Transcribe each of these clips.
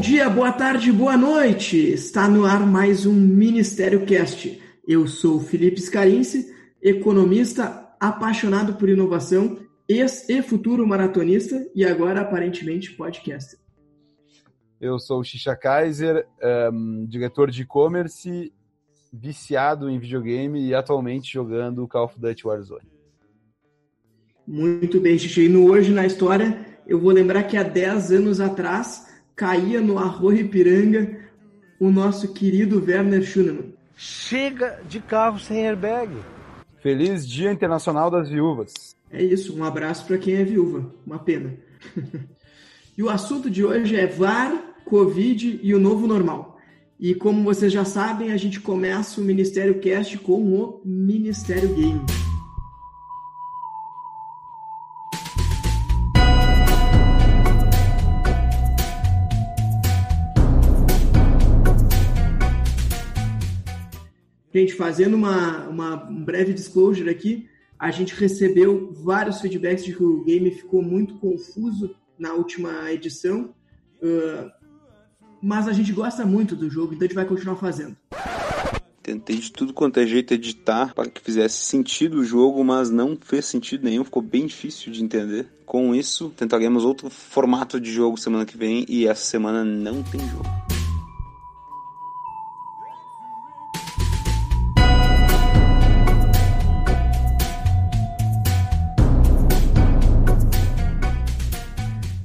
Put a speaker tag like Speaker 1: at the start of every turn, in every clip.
Speaker 1: dia, boa tarde, boa noite! Está no ar mais um Ministério Cast. Eu sou Felipe Scarinci, economista apaixonado por inovação, ex e futuro maratonista e agora aparentemente podcaster.
Speaker 2: Eu sou o Xixa Kaiser, um, diretor de e-commerce, viciado em videogame e atualmente jogando Call of Duty Warzone.
Speaker 1: Muito bem, Xixa. E no Hoje na História, eu vou lembrar que há 10 anos atrás caía no Arroio Ipiranga o nosso querido Werner Schunemann.
Speaker 3: Chega de carro sem airbag.
Speaker 2: Feliz Dia Internacional das Viúvas.
Speaker 1: É isso, um abraço para quem é viúva. Uma pena. e o assunto de hoje é VAR, Covid e o novo normal. E como vocês já sabem, a gente começa o Ministério Cast com o Ministério Game. Gente, fazendo uma, uma um breve disclosure aqui, a gente recebeu vários feedbacks de que o game ficou muito confuso na última edição, uh, mas a gente gosta muito do jogo, então a gente vai continuar fazendo.
Speaker 4: Tentei de tudo quanto é jeito editar para que fizesse sentido o jogo, mas não fez sentido nenhum, ficou bem difícil de entender. Com isso, tentaremos outro formato de jogo semana que vem e essa semana não tem jogo.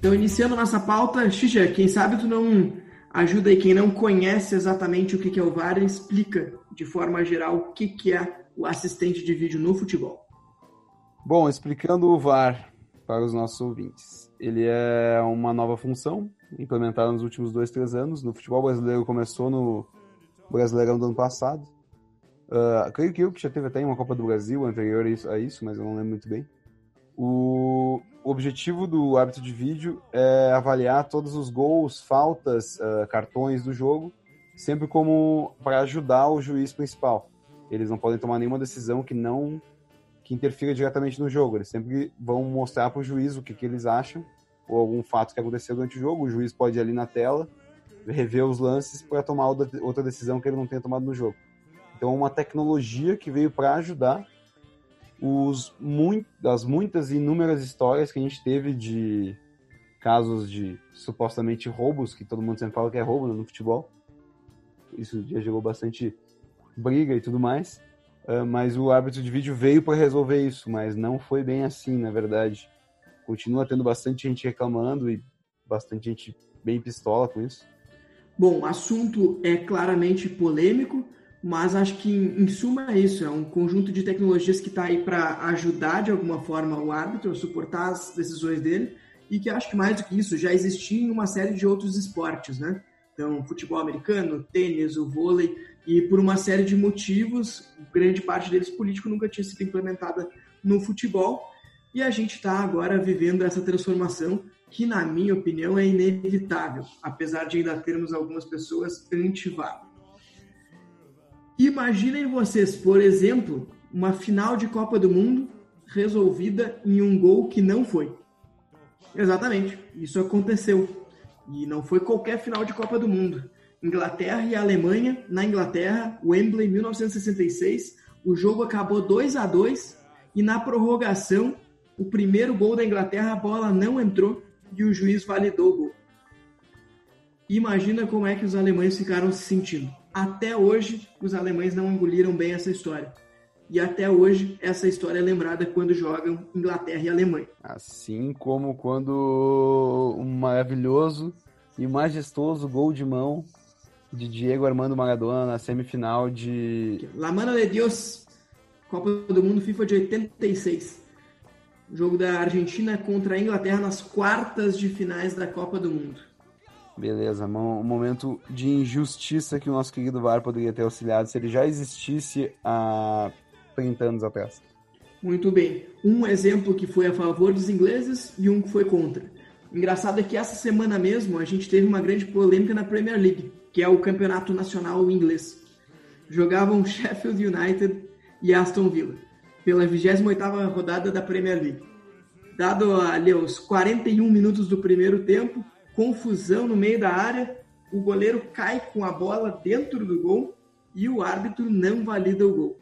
Speaker 1: Então, iniciando nossa pauta, Xixa, quem sabe tu não ajuda aí quem não conhece exatamente o que é o VAR, explica de forma geral o que é o assistente de vídeo no futebol.
Speaker 2: Bom, explicando o VAR para os nossos ouvintes. Ele é uma nova função implementada nos últimos dois, três anos. No futebol brasileiro começou no Brasileirão do ano passado. Uh, creio que eu que já teve até uma Copa do Brasil anterior a isso, mas eu não lembro muito bem. O, objetivo do árbitro de vídeo é avaliar todos os gols, faltas, uh, cartões do jogo, sempre como para ajudar o juiz principal. Eles não podem tomar nenhuma decisão que não que interfira diretamente no jogo. Eles sempre vão mostrar para o juiz o que, que eles acham ou algum fato que aconteceu durante o jogo. O juiz pode ir ali na tela rever os lances para tomar outra decisão que ele não tenha tomado no jogo. Então, é uma tecnologia que veio para ajudar os muito, das muitas e inúmeras histórias que a gente teve de casos de supostamente roubos, que todo mundo sempre fala que é roubo né, no futebol. Isso já gerou bastante briga e tudo mais. Uh, mas o árbitro de vídeo veio para resolver isso, mas não foi bem assim, na verdade. Continua tendo bastante gente reclamando e bastante gente bem pistola com isso.
Speaker 1: Bom, o assunto é claramente polêmico, mas acho que em suma é isso, é um conjunto de tecnologias que está aí para ajudar de alguma forma o árbitro a suportar as decisões dele e que acho que mais do que isso já existia em uma série de outros esportes, né? Então, futebol americano, tênis, o vôlei e por uma série de motivos, grande parte deles político nunca tinha sido implementada no futebol e a gente está agora vivendo essa transformação que, na minha opinião, é inevitável, apesar de ainda termos algumas pessoas anti-VAR. Imaginem vocês, por exemplo, uma final de Copa do Mundo resolvida em um gol que não foi. Exatamente, isso aconteceu. E não foi qualquer final de Copa do Mundo. Inglaterra e Alemanha, na Inglaterra, Wembley, 1966. O jogo acabou 2 a 2 e na prorrogação, o primeiro gol da Inglaterra, a bola não entrou e o juiz validou o gol. Imagina como é que os alemães ficaram se sentindo. Até hoje, os alemães não engoliram bem essa história. E até hoje, essa história é lembrada quando jogam Inglaterra e Alemanha.
Speaker 2: Assim como quando um maravilhoso e majestoso gol de mão de Diego Armando Maradona na semifinal de.
Speaker 1: La Mano de Dios, Copa do Mundo FIFA de 86. O jogo da Argentina contra a Inglaterra nas quartas de finais da Copa do Mundo.
Speaker 2: Beleza, um momento de injustiça que o nosso querido VAR poderia ter auxiliado se ele já existisse há 30 anos atrás.
Speaker 1: Muito bem. Um exemplo que foi a favor dos ingleses e um que foi contra. Engraçado é que essa semana mesmo a gente teve uma grande polêmica na Premier League, que é o campeonato nacional inglês. Jogavam Sheffield United e Aston Villa pela 28ª rodada da Premier League. Dado ali os 41 minutos do primeiro tempo, confusão no meio da área, o goleiro cai com a bola dentro do gol e o árbitro não valida o gol.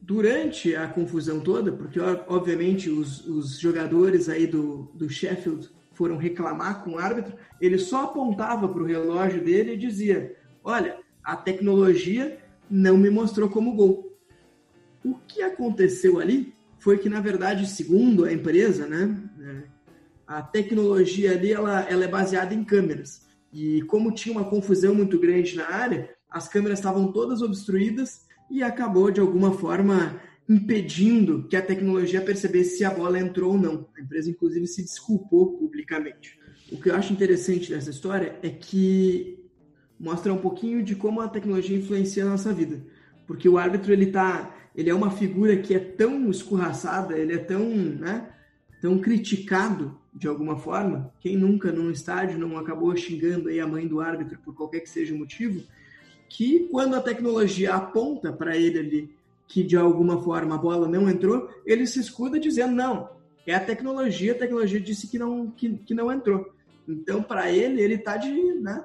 Speaker 1: Durante a confusão toda, porque obviamente os, os jogadores aí do, do Sheffield foram reclamar com o árbitro, ele só apontava para o relógio dele e dizia: Olha, a tecnologia não me mostrou como gol. O que aconteceu ali foi que, na verdade, segundo a empresa, né, é, a tecnologia ali ela, ela é baseada em câmeras. E como tinha uma confusão muito grande na área, as câmeras estavam todas obstruídas e acabou, de alguma forma, impedindo que a tecnologia percebesse se a bola entrou ou não. A empresa, inclusive, se desculpou publicamente. O que eu acho interessante nessa história é que mostra um pouquinho de como a tecnologia influencia a nossa vida. Porque o árbitro, ele tá, ele é uma figura que é tão escorraçada, ele é tão, né, tão criticado de alguma forma. Quem nunca num estádio não acabou xingando aí a mãe do árbitro por qualquer que seja o motivo, que quando a tecnologia aponta para ele ali que de alguma forma a bola não entrou, ele se escuda dizendo não, é a tecnologia, a tecnologia disse que não que, que não entrou. Então para ele ele está de, né,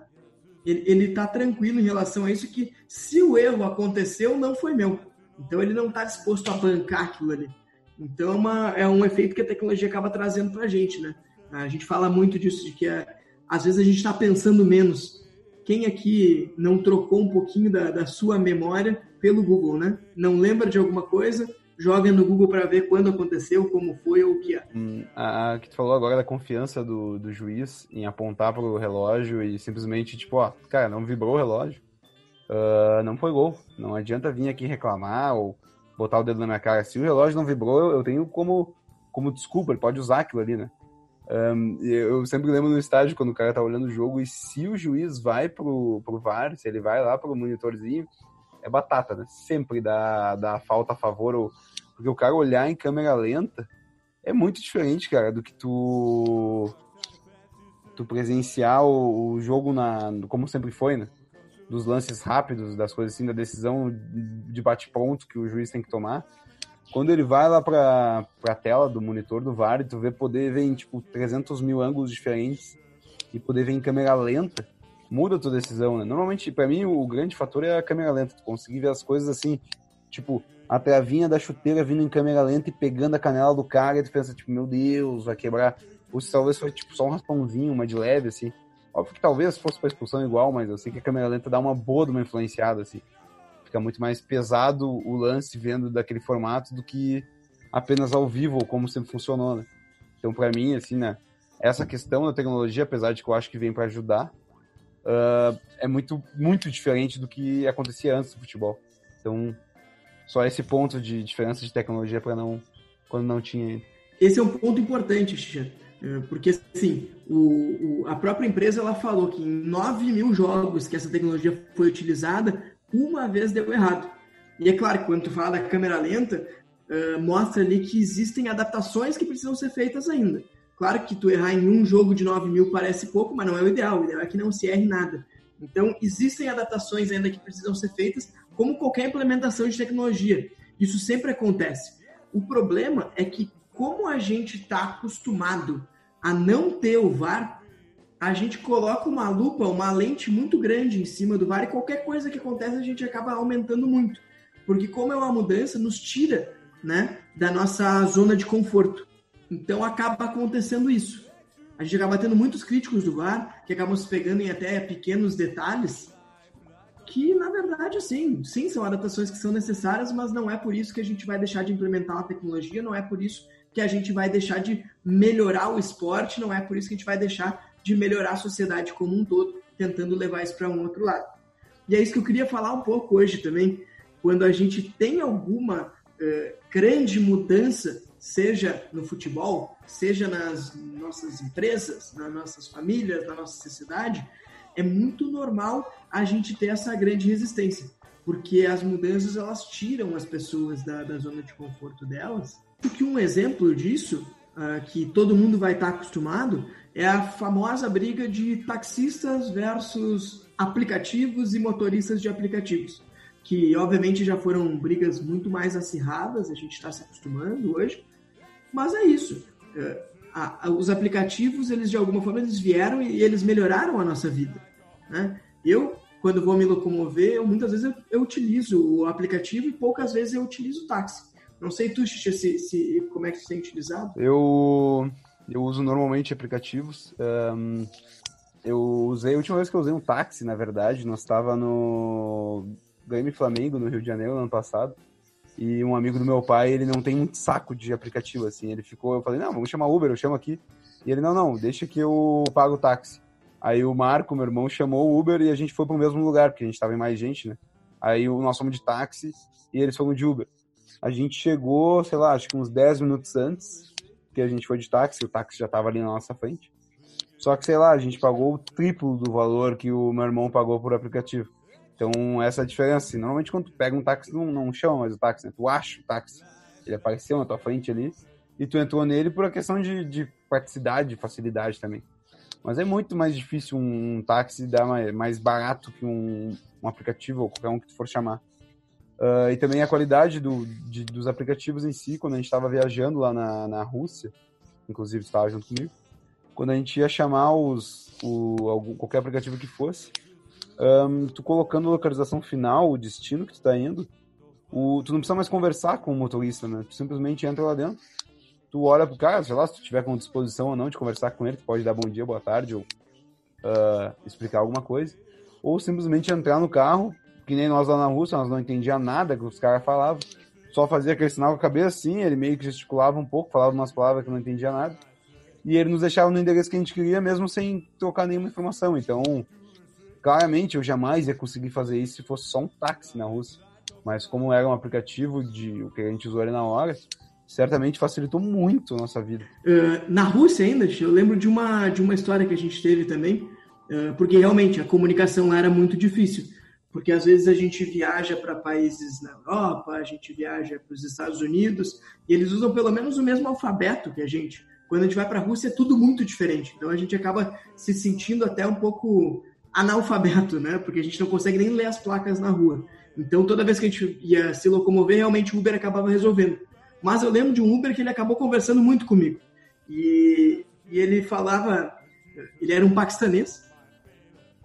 Speaker 1: ele, ele tá tranquilo em relação a isso que se o erro aconteceu não foi meu. Então ele não está disposto a bancar aquilo ali. Então é, uma, é um efeito que a tecnologia acaba trazendo para a gente, né? A gente fala muito disso de que é, às vezes a gente está pensando menos quem aqui não trocou um pouquinho da, da sua memória pelo Google, né? Não lembra de alguma coisa, joga no Google para ver quando aconteceu, como foi ou o que é.
Speaker 2: Hum, a, a, que tu falou agora da confiança do, do juiz em apontar para o relógio e simplesmente, tipo, ó, cara, não vibrou o relógio, uh, não foi gol. Não adianta vir aqui reclamar ou botar o dedo na minha cara. Se o relógio não vibrou, eu, eu tenho como, como desculpa, ele pode usar aquilo ali, né? Um, eu sempre lembro no estádio quando o cara tá olhando o jogo e se o juiz vai pro, pro VAR, se ele vai lá pro monitorzinho, é batata, né? Sempre dá, dá falta a favor, ou, porque o cara olhar em câmera lenta é muito diferente, cara, do que tu tu presenciar o, o jogo na como sempre foi, né? Dos lances rápidos, das coisas assim, da decisão de bate-pronto que o juiz tem que tomar quando ele vai lá pra, pra tela do monitor do VAR, tu vê poder ver em, tipo, 300 mil ângulos diferentes e poder ver em câmera lenta, muda a tua decisão, né? Normalmente, para mim, o grande fator é a câmera lenta. Tu conseguir ver as coisas assim, tipo, a travinha da chuteira vindo em câmera lenta e pegando a canela do cara, e tu pensa, tipo, meu Deus, vai quebrar. Ou se talvez foi, tipo, só um raspãozinho, uma de leve, assim. Óbvio que talvez fosse pra expulsão igual, mas eu sei que a câmera lenta dá uma boa de uma influenciada, assim fica muito mais pesado o lance vendo daquele formato do que apenas ao vivo, como sempre funcionou, né? Então, para mim, assim, né, essa questão da tecnologia, apesar de que eu acho que vem para ajudar, uh, é muito, muito diferente do que acontecia antes do futebol. Então, só esse ponto de diferença de tecnologia para não quando não tinha.
Speaker 1: Esse é um ponto importante, Xixa, é, porque assim, o, o, a própria empresa ela falou que em 9 mil jogos que essa tecnologia foi utilizada, uma vez deu errado. E é claro quando tu fala da câmera lenta, uh, mostra ali que existem adaptações que precisam ser feitas ainda. Claro que tu errar em um jogo de 9 mil parece pouco, mas não é o ideal. O ideal é que não se erre nada. Então, existem adaptações ainda que precisam ser feitas, como qualquer implementação de tecnologia. Isso sempre acontece. O problema é que, como a gente está acostumado a não ter o VAR, a gente coloca uma lupa, uma lente muito grande em cima do VAR e qualquer coisa que acontece a gente acaba aumentando muito. Porque como é uma mudança, nos tira né, da nossa zona de conforto. Então acaba acontecendo isso. A gente acaba tendo muitos críticos do VAR que acabam se pegando em até pequenos detalhes que, na verdade, assim, sim, são adaptações que são necessárias, mas não é por isso que a gente vai deixar de implementar a tecnologia, não é por isso que a gente vai deixar de melhorar o esporte, não é por isso que a gente vai deixar de melhorar a sociedade como um todo, tentando levar isso para um outro lado. E é isso que eu queria falar um pouco hoje também, quando a gente tem alguma uh, grande mudança, seja no futebol, seja nas nossas empresas, nas nossas famílias, na nossa sociedade, é muito normal a gente ter essa grande resistência, porque as mudanças elas tiram as pessoas da, da zona de conforto delas. Porque um exemplo disso, uh, que todo mundo vai estar acostumado, é a famosa briga de taxistas versus aplicativos e motoristas de aplicativos, que obviamente já foram brigas muito mais acirradas, a gente está se acostumando hoje, mas é isso. É, a, a, os aplicativos, eles de alguma forma eles vieram e, e eles melhoraram a nossa vida, né? Eu, quando vou me locomover, eu, muitas vezes eu, eu, utilizo o aplicativo e poucas vezes eu utilizo o táxi. Não sei tu, Xixi, se, se, como é que você tem utilizado?
Speaker 2: Eu, eu uso normalmente aplicativos. Um, eu usei, a última vez que eu usei um táxi, na verdade, nós estava no Grêmio Flamengo, no Rio de Janeiro, no ano passado. E um amigo do meu pai, ele não tem um saco de aplicativo, assim. Ele ficou, eu falei, não, vamos chamar Uber, eu chamo aqui. E ele, não, não, deixa que eu pago o táxi. Aí o Marco, meu irmão, chamou o Uber e a gente foi para o mesmo lugar, porque a gente estava em mais gente, né? Aí nós fomos de táxi e eles foram de Uber. A gente chegou, sei lá, acho que uns 10 minutos antes que a gente foi de táxi, o táxi já estava ali na nossa frente. Só que, sei lá, a gente pagou o triplo do valor que o meu irmão pagou por aplicativo. Então, essa é a diferença. Normalmente, quando tu pega um táxi, não, não chama mais o táxi, né? Tu acha o táxi. Ele apareceu na tua frente ali e tu entrou nele por a questão de, de praticidade, facilidade também. Mas é muito mais difícil um, um táxi dar mais, mais barato que um, um, aplicativo ou qualquer um que tu for chamar. Uh, e também a qualidade do, de, dos aplicativos em si, quando a gente estava viajando lá na, na Rússia, inclusive estava junto comigo, quando a gente ia chamar os, o, algum, qualquer aplicativo que fosse, um, tu colocando a localização final, o destino que tu está indo, o, tu não precisa mais conversar com o motorista, né? Tu simplesmente entra lá dentro, tu olha pro cara, sei lá, se tu tiver com disposição ou não de conversar com ele, tu pode dar bom dia, boa tarde, ou uh, explicar alguma coisa. Ou simplesmente entrar no carro, que nem nós lá na Rússia, nós não entendia nada que os caras falavam. Só fazia aquele sinal com a cabeça assim, ele meio que gesticulava um pouco, falava umas palavras que não entendia nada. E ele nos deixava no endereço que a gente queria, mesmo sem trocar nenhuma informação. Então, claramente, eu jamais ia conseguir fazer isso se fosse só um táxi na Rússia. Mas como era um aplicativo de o que a gente usou ali na hora, certamente facilitou muito a nossa vida.
Speaker 1: Uh, na Rússia ainda, eu lembro de uma, de uma história que a gente teve também, uh, porque realmente a comunicação lá era muito difícil. Porque às vezes a gente viaja para países na Europa, a gente viaja para os Estados Unidos, e eles usam pelo menos o mesmo alfabeto que a gente. Quando a gente vai para a Rússia é tudo muito diferente. Então a gente acaba se sentindo até um pouco analfabeto, né? Porque a gente não consegue nem ler as placas na rua. Então toda vez que a gente ia se locomover, realmente o Uber acabava resolvendo. Mas eu lembro de um Uber que ele acabou conversando muito comigo. E, e ele falava, ele era um paquistanês,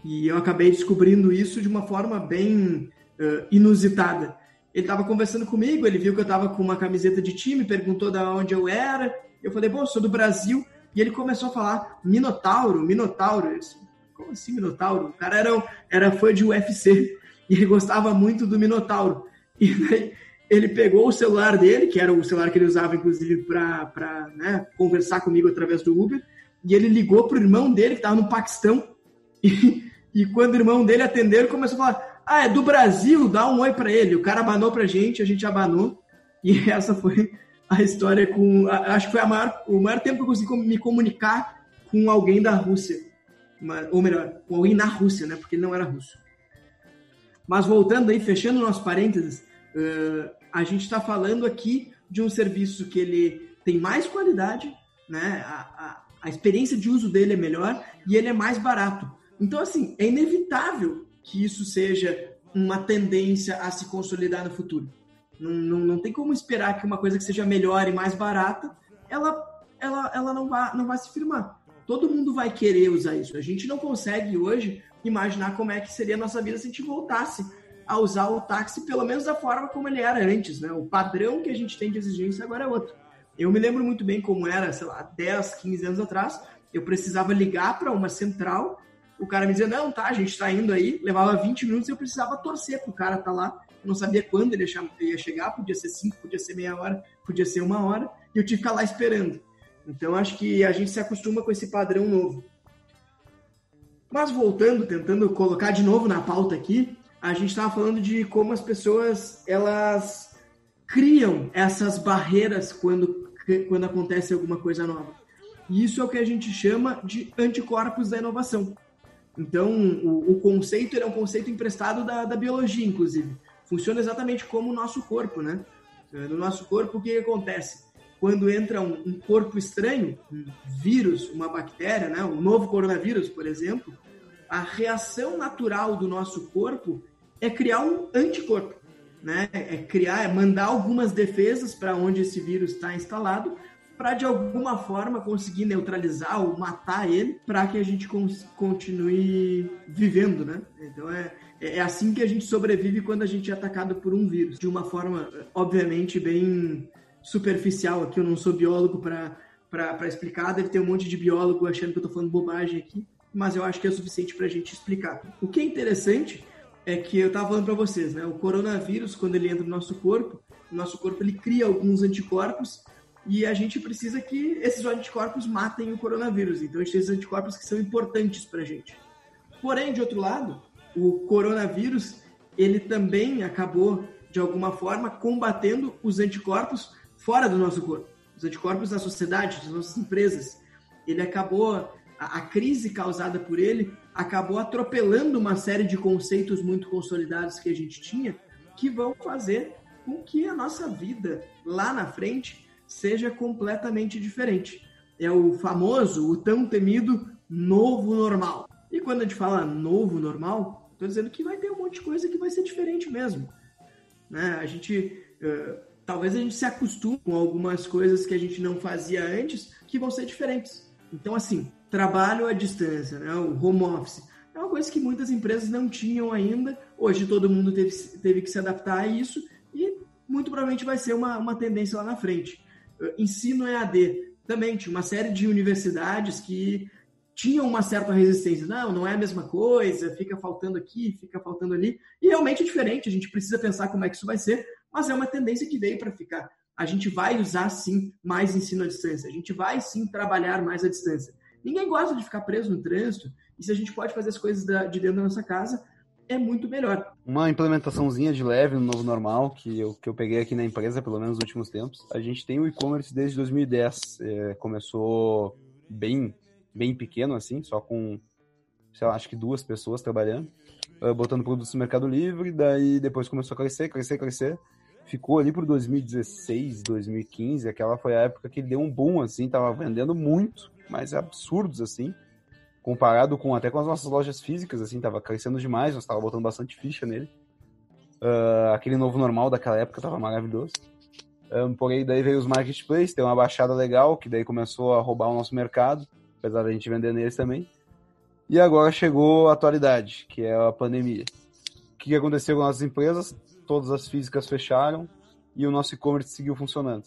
Speaker 1: e eu acabei descobrindo isso de uma forma bem uh, inusitada. Ele estava conversando comigo, ele viu que eu estava com uma camiseta de time, perguntou de onde eu era. Eu falei, bom, sou do Brasil. E ele começou a falar Minotauro, Minotauro. Disse, Como assim Minotauro? O cara era, era fã de UFC e ele gostava muito do Minotauro. E daí ele pegou o celular dele, que era o celular que ele usava, inclusive, para né, conversar comigo através do Uber, e ele ligou pro irmão dele, que estava no Paquistão, e, e quando o irmão dele atendeu, ele começou a falar: Ah, é do Brasil, dá um oi para ele. O cara abanou pra gente, a gente abanou, e essa foi a história com. Acho que foi maior, o maior tempo que eu consegui me comunicar com alguém da Rússia. Ou melhor, com alguém na Rússia, né? Porque ele não era russo. Mas voltando aí, fechando nosso parênteses, uh, a gente está falando aqui de um serviço que ele tem mais qualidade, né? A, a, a, experiência de uso dele é melhor e ele é mais barato. Então, assim, é inevitável que isso seja uma tendência a se consolidar no futuro. Não, não, não tem como esperar que uma coisa que seja melhor e mais barata, ela, ela, ela não, vai, não vai se firmar. Todo mundo vai querer usar isso. A gente não consegue hoje imaginar como é que seria a nossa vida se a gente voltasse a usar o táxi, pelo menos da forma como ele era antes, né? O padrão que a gente tem de exigência agora é outro. Eu me lembro muito bem como era, sei lá, 10, 15 anos atrás, eu precisava ligar para uma central, o cara me dizia, não, tá, a gente tá indo aí, levava 20 minutos e eu precisava torcer pro cara tá lá, eu não sabia quando ele ia chegar, podia ser 5, podia ser meia hora, podia ser uma hora, e eu tive que ficar lá esperando. Então acho que a gente se acostuma com esse padrão novo. Mas voltando, tentando colocar de novo na pauta aqui, a gente estava falando de como as pessoas elas criam essas barreiras quando, quando acontece alguma coisa nova. E isso é o que a gente chama de anticorpos da inovação. Então, o, o conceito é um conceito emprestado da, da biologia, inclusive. Funciona exatamente como o nosso corpo, né? No nosso corpo, o que, que acontece? Quando entra um, um corpo estranho, um vírus, uma bactéria, né? um novo coronavírus, por exemplo, a reação natural do nosso corpo é criar um anticorpo, né? É criar, é mandar algumas defesas para onde esse vírus está instalado para de alguma forma conseguir neutralizar ou matar ele para que a gente continue vivendo, né? Então é, é assim que a gente sobrevive quando a gente é atacado por um vírus, de uma forma obviamente bem superficial. Aqui eu não sou biólogo para explicar, deve ter um monte de biólogo achando que eu estou falando bobagem aqui, mas eu acho que é o suficiente para a gente explicar. O que é interessante é que eu estava falando para vocês, né? O coronavírus, quando ele entra no nosso corpo, o nosso corpo ele cria alguns anticorpos e a gente precisa que esses anticorpos matem o coronavírus. Então a gente tem esses anticorpos que são importantes para a gente. Porém, de outro lado, o coronavírus ele também acabou de alguma forma combatendo os anticorpos fora do nosso corpo, os anticorpos da sociedade, das nossas empresas. Ele acabou a, a crise causada por ele acabou atropelando uma série de conceitos muito consolidados que a gente tinha, que vão fazer com que a nossa vida lá na frente seja completamente diferente. É o famoso, o tão temido novo normal. E quando a gente fala novo normal, estou dizendo que vai ter um monte de coisa que vai ser diferente mesmo. Né? A gente. Uh, talvez a gente se acostume com algumas coisas que a gente não fazia antes que vão ser diferentes. Então, assim, trabalho à distância, né? o home office, é uma coisa que muitas empresas não tinham ainda. Hoje todo mundo teve, teve que se adaptar a isso e muito provavelmente vai ser uma, uma tendência lá na frente ensino EAD. Também tinha uma série de universidades que tinham uma certa resistência. Não, não é a mesma coisa, fica faltando aqui, fica faltando ali. E realmente é diferente, a gente precisa pensar como é que isso vai ser, mas é uma tendência que veio para ficar. A gente vai usar sim mais ensino à distância, a gente vai sim trabalhar mais à distância. Ninguém gosta de ficar preso no trânsito, e se a gente pode fazer as coisas de dentro da nossa casa, é muito melhor.
Speaker 2: Uma implementaçãozinha de leve no novo normal, que eu, que eu peguei aqui na empresa, pelo menos nos últimos tempos. A gente tem o e-commerce desde 2010. É, começou bem, bem pequeno, assim, só com, sei lá, acho que duas pessoas trabalhando, uh, botando produtos no Mercado Livre, daí depois começou a crescer, crescer, crescer. Ficou ali por 2016, 2015, aquela foi a época que deu um boom, assim, tava vendendo muito, mas absurdos, assim comparado com até com as nossas lojas físicas, assim, tava crescendo demais, nós tava botando bastante ficha nele. Uh, aquele novo normal daquela época tava maravilhoso. Um, porém, daí veio os marketplaces, tem uma baixada legal, que daí começou a roubar o nosso mercado, apesar da gente vender neles também. E agora chegou a atualidade, que é a pandemia. O que aconteceu com nossas empresas? Todas as físicas fecharam e o nosso e-commerce seguiu funcionando.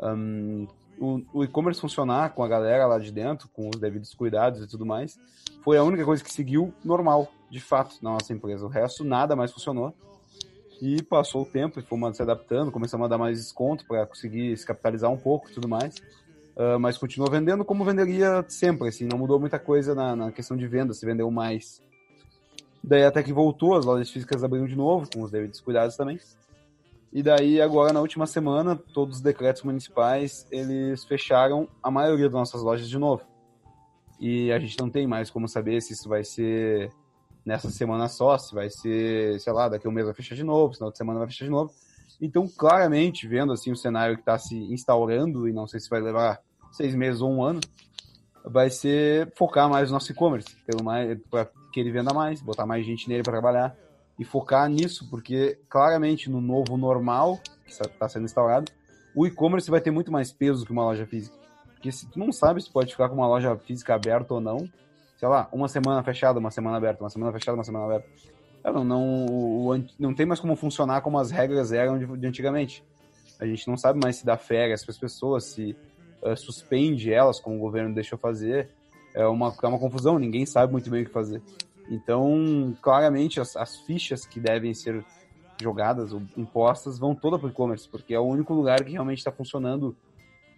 Speaker 2: Um, o, o e-commerce funcionar com a galera lá de dentro, com os devidos cuidados e tudo mais, foi a única coisa que seguiu normal, de fato, na nossa empresa. O resto, nada mais funcionou. E passou o tempo e fomos se adaptando, começamos a dar mais desconto para conseguir se capitalizar um pouco e tudo mais. Uh, mas continuou vendendo como venderia sempre, assim, não mudou muita coisa na, na questão de venda, se vendeu mais. Daí até que voltou, as lojas físicas abriram de novo, com os devidos cuidados também. E daí, agora, na última semana, todos os decretos municipais, eles fecharam a maioria das nossas lojas de novo. E a gente não tem mais como saber se isso vai ser nessa semana só, se vai ser, sei lá, daqui um mês vai fechar de novo, se na outra semana vai fechar de novo. Então, claramente, vendo assim o cenário que está se instaurando, e não sei se vai levar seis meses ou um ano, vai ser focar mais no nosso e-commerce, para que ele venda mais, botar mais gente nele para trabalhar e focar nisso, porque claramente no novo normal que está sendo instaurado, o e-commerce vai ter muito mais peso que uma loja física. Porque se tu não sabe se pode ficar com uma loja física aberta ou não, sei lá, uma semana fechada, uma semana aberta, uma semana fechada, uma semana aberta. Não, não, não tem mais como funcionar como as regras eram de, de antigamente. A gente não sabe mais se dá férias para as pessoas, se uh, suspende elas, como o governo deixou fazer. É uma, é uma confusão, ninguém sabe muito bem o que fazer. Então, claramente, as, as fichas que devem ser jogadas ou impostas vão toda para o e-commerce, porque é o único lugar que realmente está funcionando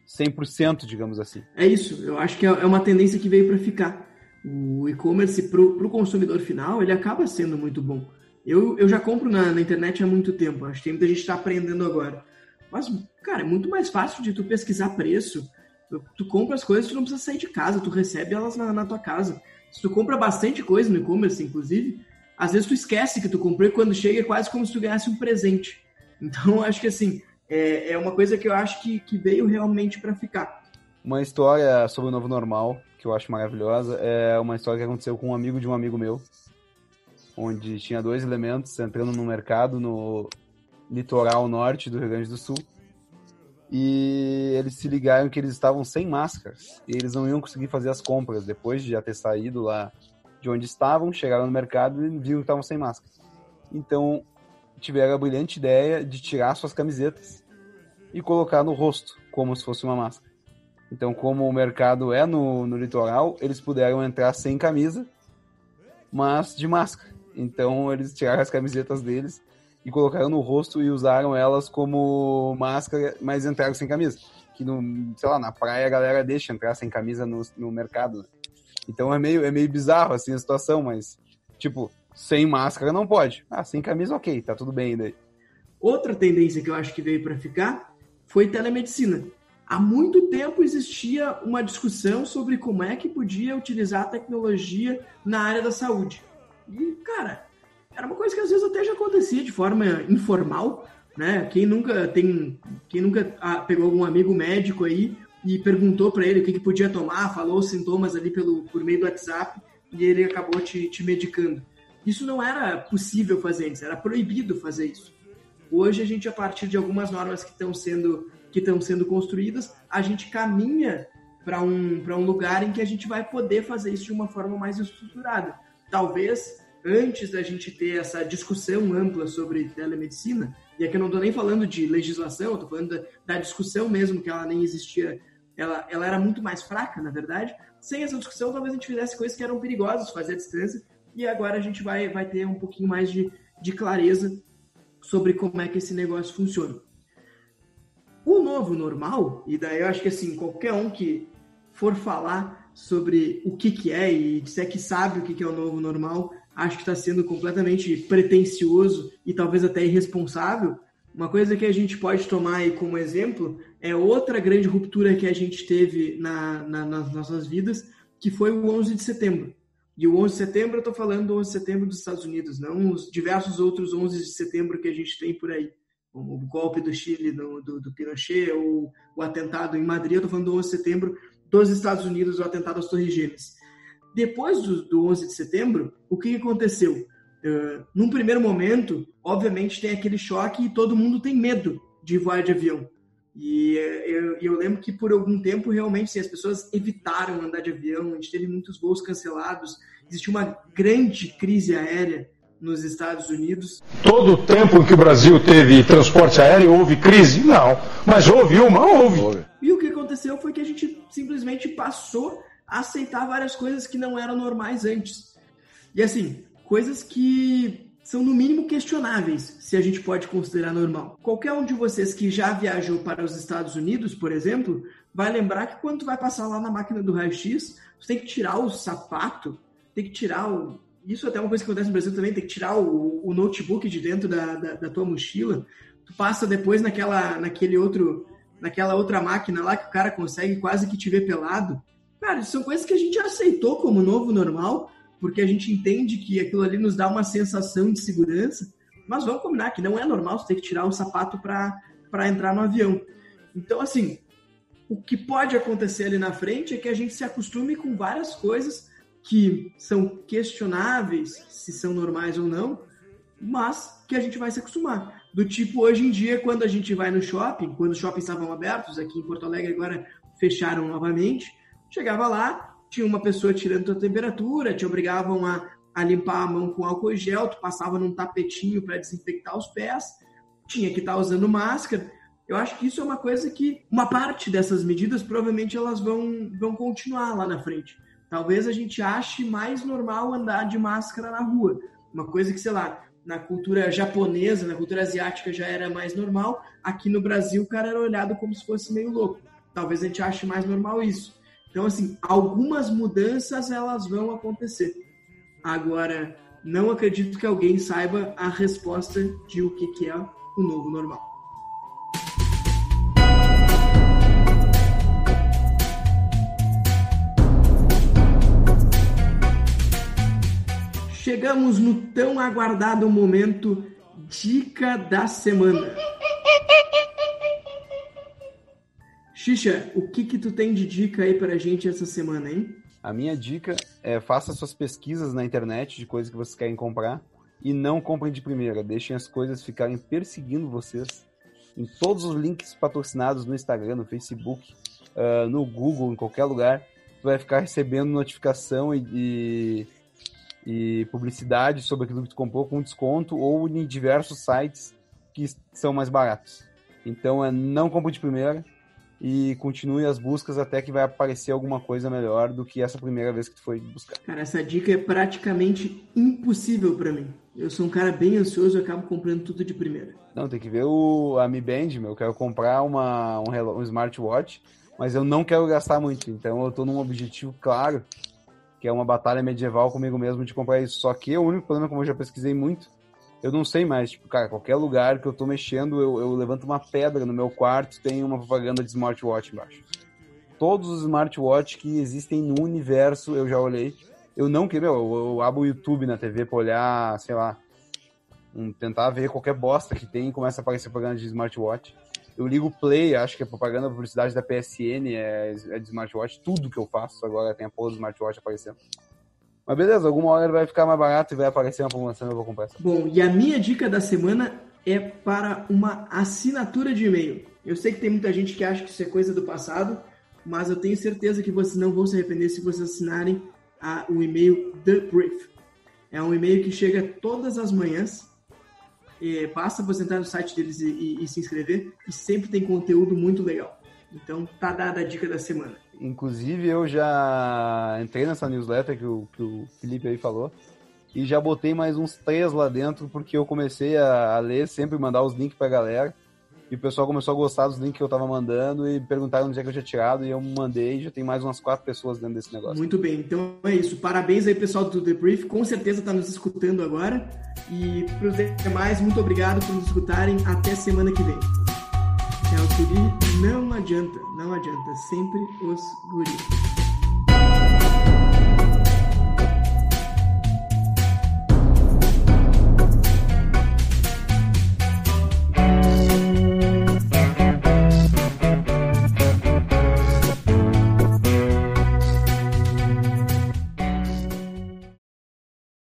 Speaker 2: 100%, digamos assim.
Speaker 1: É isso, eu acho que é, é uma tendência que veio para ficar. O e-commerce para o consumidor final, ele acaba sendo muito bom. Eu, eu já compro na, na internet há muito tempo, acho que muita gente está aprendendo agora. Mas, cara, é muito mais fácil de tu pesquisar preço. Tu compra as coisas, tu não precisa sair de casa, tu recebe elas na, na tua casa. Se tu compra bastante coisa no e-commerce, inclusive, às vezes tu esquece que tu comprou e quando chega é quase como se tu ganhasse um presente. Então, acho que assim, é, é uma coisa que eu acho que, que veio realmente para ficar.
Speaker 2: Uma história sobre o novo normal, que eu acho maravilhosa, é uma história que aconteceu com um amigo de um amigo meu, onde tinha dois elementos entrando no mercado no litoral norte do Rio Grande do Sul. E eles se ligaram que eles estavam sem máscaras e eles não iam conseguir fazer as compras depois de já ter saído lá de onde estavam, chegaram no mercado e viram que estavam sem máscara. Então tiveram a brilhante ideia de tirar suas camisetas e colocar no rosto, como se fosse uma máscara. Então, como o mercado é no, no litoral, eles puderam entrar sem camisa, mas de máscara. Então, eles tiraram as camisetas deles e colocaram no rosto e usaram elas como máscara, mas entraram sem camisa. Que, no, sei lá, na praia a galera deixa entrar sem camisa no, no mercado. Né? Então é meio, é meio bizarro assim a situação, mas, tipo, sem máscara não pode. Ah, sem camisa, ok, tá tudo bem daí.
Speaker 1: Outra tendência que eu acho que veio para ficar foi telemedicina. Há muito tempo existia uma discussão sobre como é que podia utilizar a tecnologia na área da saúde. E, cara, era uma coisa que às vezes até já acontecia de forma informal, né? Quem nunca tem, quem nunca ah, pegou algum amigo médico aí e perguntou para ele o que, que, podia tomar, falou os sintomas ali pelo, por meio do WhatsApp e ele acabou te, te medicando. Isso não era possível fazer antes, era proibido fazer isso. Hoje a gente, a partir de algumas normas que estão sendo que estão sendo construídas, a gente caminha para um, um lugar em que a gente vai poder fazer isso de uma forma mais estruturada. Talvez antes da gente ter essa discussão ampla sobre telemedicina, e aqui eu não estou nem falando de legislação, estou falando da, da, discussão mesmo, que ela nem existia, ela, ela era muito mais fraca, na verdade. Sem essa discussão, talvez a gente fizesse coisas que eram perigosas fazer à distância, e agora a gente vai, vai ter um pouquinho mais de, de clareza sobre como é que esse negócio funciona. O novo normal, e daí eu acho que assim, qualquer um que for falar sobre o que, que é e disser que sabe o que, que é o novo normal, acho que está sendo completamente pretencioso e talvez até irresponsável. Uma coisa que a gente pode tomar aí como exemplo é outra grande ruptura que a gente teve na, na, nas nossas vidas, que foi o 11 de setembro. E o 11 de setembro, eu estou falando do 11 de setembro dos Estados Unidos, não os diversos outros 11 de setembro que a gente tem por aí o golpe do Chile, do, do, do Pinochet, ou o atentado em Madrid, eu estou falando do 11 de setembro dos Estados Unidos, o atentado às Torres Gêmeas. Depois do, do 11 de setembro, o que, aconteceu? Uh, num primeiro momento, obviamente tem aquele choque e todo mundo tem medo de voar de avião. E eu, eu, lembro que por algum tempo, realmente, sim, as pessoas evitaram andar de avião, a gente teve muitos voos cancelados, existiu uma grande crise aérea nos Estados Unidos.
Speaker 5: Todo o tempo que o Brasil teve transporte aéreo, houve crise? Não. Mas houve uma, houve.
Speaker 1: E o que aconteceu foi que a gente simplesmente passou aceitar várias coisas que não eram normais antes. E assim, coisas que são no mínimo questionáveis, se a gente pode considerar normal. Qualquer um de vocês que já viajou para os Estados Unidos, por exemplo, vai lembrar que quando tu vai passar lá na máquina do raio-x, você tem que tirar o sapato, tem que tirar o, isso até é uma coisa que acontece no Brasil também, tem que tirar o, o notebook de dentro da, da, da, tua mochila. Tu passa depois naquela, naquele outro, naquela outra máquina lá que o cara consegue quase que te ver pelado. Cara, são coisas que a gente aceitou como novo normal, porque a gente entende que aquilo ali nos dá uma sensação de segurança. Mas vamos combinar que não é normal você ter que tirar o sapato para entrar no avião. Então, assim, o que pode acontecer ali na frente é que a gente se acostume com várias coisas que são questionáveis se são normais ou não, mas que a gente vai se acostumar. Do tipo, hoje em dia, quando a gente vai no shopping, quando os shoppings estavam abertos, aqui em Porto Alegre agora fecharam novamente, chegava lá, tinha uma pessoa tirando a temperatura, te obrigavam a, a limpar a mão com álcool gel, tu passava num tapetinho para desinfectar os pés, tinha que estar tá usando máscara. Eu acho que isso é uma coisa que, uma parte dessas medidas, provavelmente elas vão, vão continuar lá na frente. Talvez a gente ache mais normal andar de máscara na rua. Uma coisa que, sei lá, na cultura japonesa, na cultura asiática já era mais normal. Aqui no Brasil, o cara era olhado como se fosse meio louco. Talvez a gente ache mais normal isso. Então, assim, algumas mudanças elas vão acontecer. Agora, não acredito que alguém saiba a resposta de o que é o novo normal. Chegamos no tão aguardado momento Dica da Semana. Xixa, o que que tu tem de dica aí pra gente essa semana, hein?
Speaker 2: A minha dica é faça suas pesquisas na internet de coisas que vocês querem comprar e não comprem de primeira. Deixem as coisas ficarem perseguindo vocês em todos os links patrocinados no Instagram, no Facebook, uh, no Google, em qualquer lugar, tu vai ficar recebendo notificação e, e, e, publicidade sobre aquilo que tu comprou com desconto ou em diversos sites que são mais baratos. Então é não compre de primeira e continue as buscas até que vai aparecer alguma coisa melhor do que essa primeira vez que tu foi buscar.
Speaker 1: Cara, essa dica é praticamente impossível para mim. Eu sou um cara bem ansioso e acabo comprando tudo de primeira.
Speaker 2: Não, tem que ver o a Mi Band, meu. Eu quero comprar uma, um, um smartwatch, mas eu não quero gastar muito. Então eu tô num objetivo claro, que é uma batalha medieval comigo mesmo de comprar isso. Só que o único problema, como eu já pesquisei muito, eu não sei mais. Tipo, cara, qualquer lugar que eu tô mexendo, eu, eu levanto uma pedra no meu quarto, tem uma propaganda de smartwatch embaixo. Todos os smartwatches que existem no universo eu já olhei eu não quero, eu, eu abro o YouTube na TV pra olhar, sei lá, um, tentar ver qualquer bosta que tem e começa a aparecer propaganda de smartwatch. Eu ligo o Play, acho que a propaganda, publicidade da PSN é, é de smartwatch, tudo que eu faço agora tem a porra do smartwatch aparecendo. Mas beleza, alguma hora ele vai ficar mais barato e vai aparecer uma promoção e eu vou comprar essa.
Speaker 1: Bom, e a minha dica da semana é para uma assinatura de e-mail. Eu sei que tem muita gente que acha que isso é coisa do passado, mas eu tenho certeza que vocês não vão se arrepender se vocês assinarem a, o e-mail The Brief. É um e-mail que chega todas as manhãs. E basta você entrar no site deles e, e, e, se inscrever e sempre tem conteúdo muito legal. Então tá dada a dica da semana.
Speaker 2: Inclusive eu já entrei nessa newsletter que o, que o Felipe aí falou e já botei mais uns três lá dentro porque eu comecei a, a ler, sempre mandar os links pra galera. E o pessoal começou a gostar dos links que eu tava mandando e perguntaram onde é que eu tinha tirado. E eu mandei, já tem mais umas quatro pessoas dentro desse negócio.
Speaker 1: Muito bem, então é isso. Parabéns aí, pessoal do The Brief. Com certeza tá nos escutando agora. E para os demais, muito obrigado por nos escutarem. Até semana que vem. Tchau, Guri. Não adianta, não adianta. Sempre os guris.